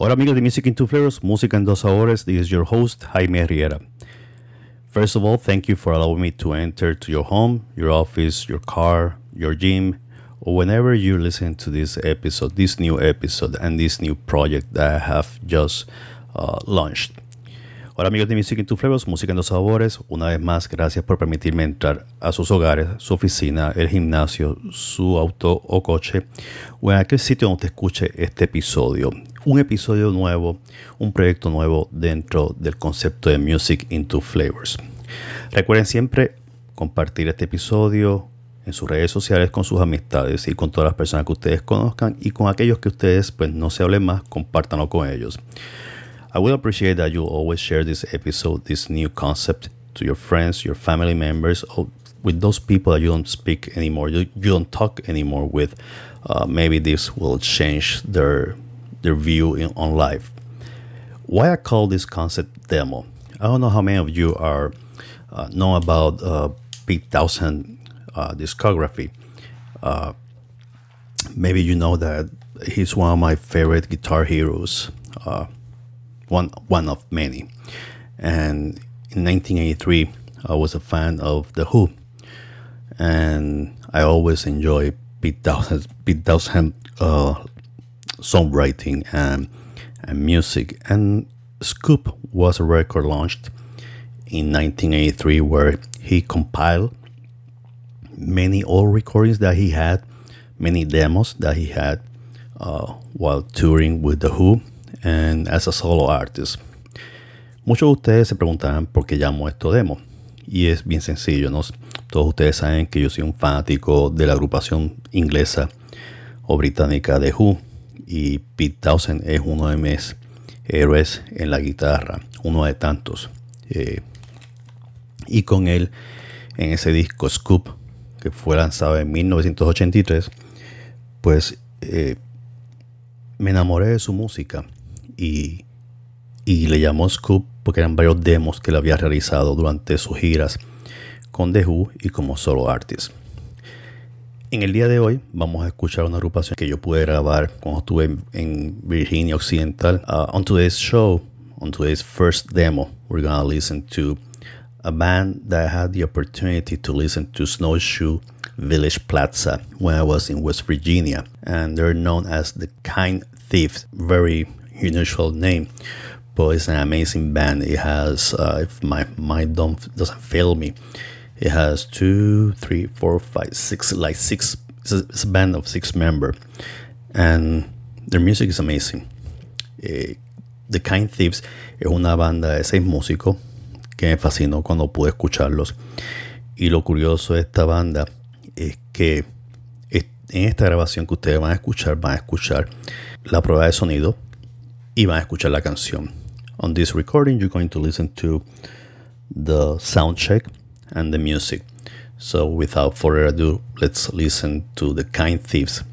Hola amigos de Music in Two Flavors, Música en Dos Sabores. This is your host, Jaime Riera. First of all, thank you for allowing me to enter to your home, your office, your car, your gym, or whenever you listen to this episode, this new episode, and this new project that I have just uh, launched. Hola amigos de Music in Two Flavors, Música en Dos Sabores. Una vez más, gracias por permitirme entrar a sus hogares, su oficina, el gimnasio, su auto o coche o en aquel sitio donde escuche este episodio. Un episodio nuevo, un proyecto nuevo dentro del concepto de Music in Two Flavors. Recuerden siempre compartir este episodio en sus redes sociales con sus amistades y con todas las personas que ustedes conozcan y con aquellos que ustedes pues no se hablen más, compártanlo con ellos. I would appreciate that you always share this episode, this new concept to your friends, your family members, or with those people that you don't speak anymore, you, you don't talk anymore with. Uh, maybe this will change their their view in, on life. Why I call this concept demo? I don't know how many of you are uh, know about uh, Pete Townsend uh, discography. Uh, maybe you know that he's one of my favorite guitar heroes. Uh, one one of many. And in 1983, I was a fan of The Who, and I always enjoy Pete Townsend, Pete Townsend uh, songwriting and and music. And Scoop was a record launched in 1983 where he compiled many old recordings that he had, many demos that he had uh, while touring with The Who and as a solo artist. Muchos de ustedes se preguntarán por qué llamo esto demo. Y es bien sencillo, ¿no? Todos ustedes saben que yo soy un fanático de la agrupación inglesa o británica de Who. Y Pete Townsend es uno de mis héroes en la guitarra, uno de tantos. Eh, y con él, en ese disco Scoop, que fue lanzado en 1983, pues eh, me enamoré de su música y, le llamó Scoop porque eran varios demos que le había realizado durante sus giras con The Who y como solo artist. En el día de hoy vamos a escuchar una agrupación que yo pude grabar cuando estuve en, Virginia Occidental. Uh, on today's show, on today's first demo, we're gonna listen to a band that I had the opportunity to listen to Snowshoe Village Plaza when I was in West Virginia, and they're known as the Kind Thieves. Very unusual name, but it's an amazing band. It has, uh, if my mind don't, doesn't fail me, it has two, three, four, five, six, like six. It's a, band of six member, and their music is amazing. Eh, The Kind Thieves es una banda de seis músicos que me fascinó cuando pude escucharlos. Y lo curioso de esta banda es que en esta grabación que ustedes van a escuchar, van a escuchar la prueba de sonido y van a escuchar la canción. On this recording, you're going to listen to the sound check and the music. So, without further ado, let's listen to The Kind Thieves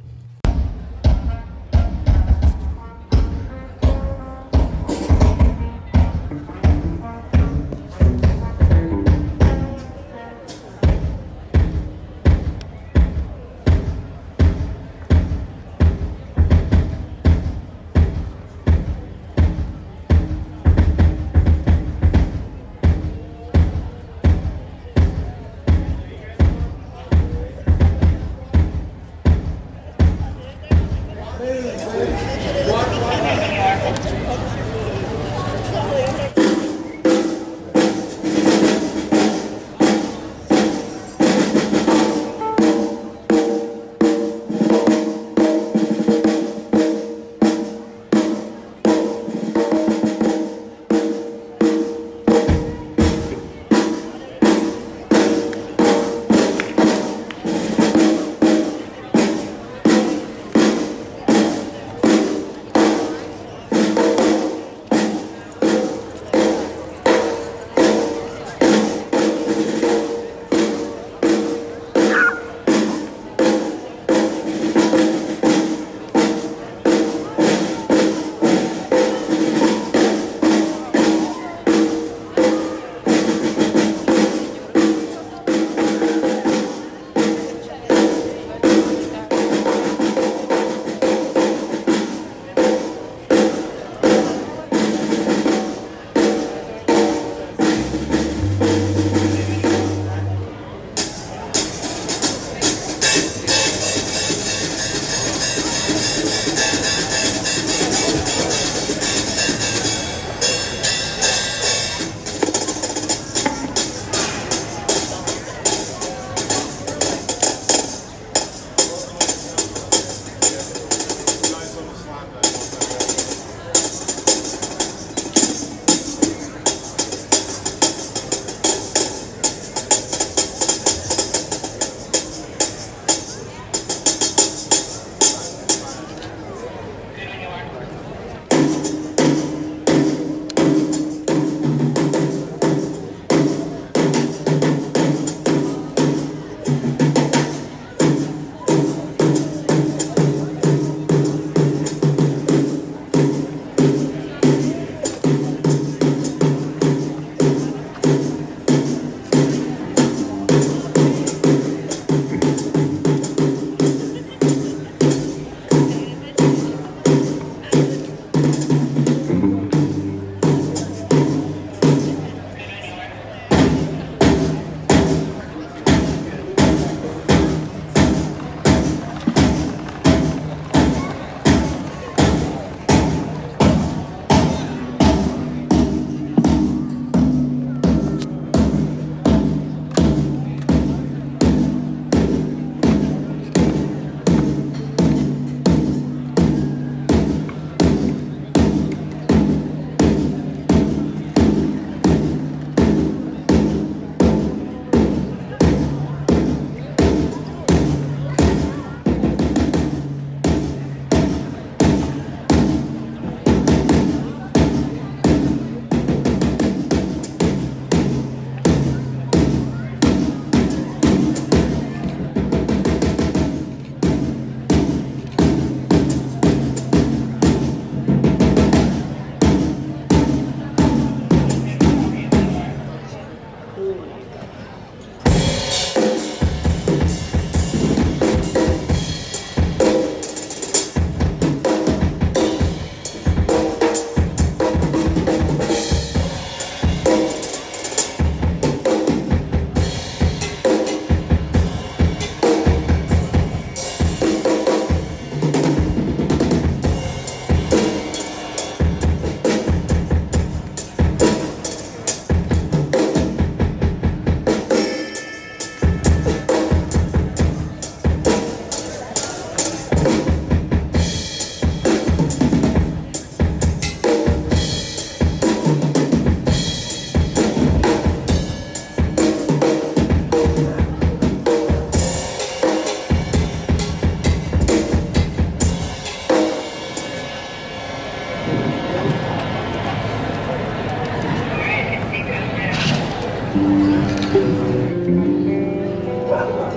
Thank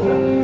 you.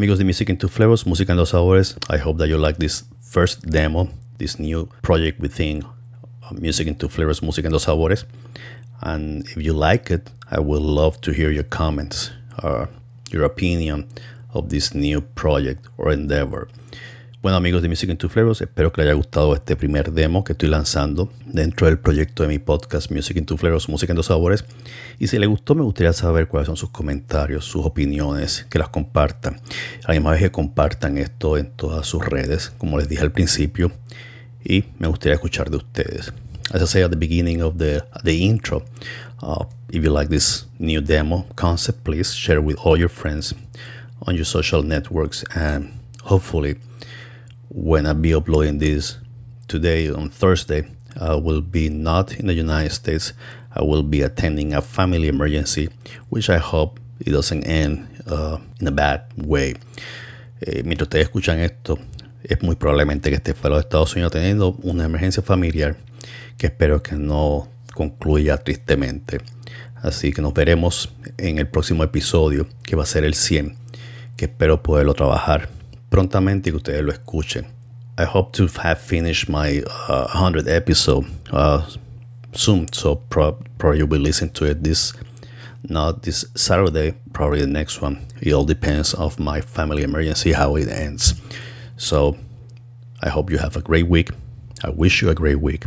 Amigos de Music in Two Flavors, Música en Dos Sabores, I hope that you like this first demo, this new project within uh, Music in Two Flavors, Música en Dos Sabores. And if you like it, I would love to hear your comments, or uh, your opinion of this new project or endeavor. Bueno amigos de Music in Two Flavors, espero que les haya gustado este primer demo que estoy lanzando dentro del proyecto de mi podcast Music in Two Flavors, Música en Dos Sabores. Y si les gustó me gustaría saber cuáles son sus comentarios, sus opiniones, que las compartan. A la misma que compartan esto en todas sus redes, como les dije al principio. Y me gustaría escuchar de ustedes. As I say at the beginning of the, the intro, uh, if you like this new demo concept, please share it with all your friends on your social networks and hopefully when I be uploading this today on Thursday, I will be not in the United States. I will be attending a family emergency, which I hope it doesn't end uh, in a bad way. Eh, mientras ustedes escuchan esto, es muy probablemente que esté fuera de Estados Unidos teniendo una emergencia familiar que espero que no concluya tristemente. Así que nos veremos en el próximo episodio, que va a ser el 100, que espero poderlo trabajar prontamente que ustedes lo escuchen. I hope to have finished my uh, 100 episode uh, soon, so pro- probably you'll be listening to it this not this Saturday, probably the next one. It all depends of my family emergency how it ends. So I hope you have a great week. I wish you a great week.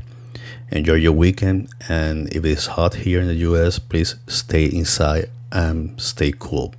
Enjoy your weekend, and if it's hot here in the US, please stay inside and stay cool.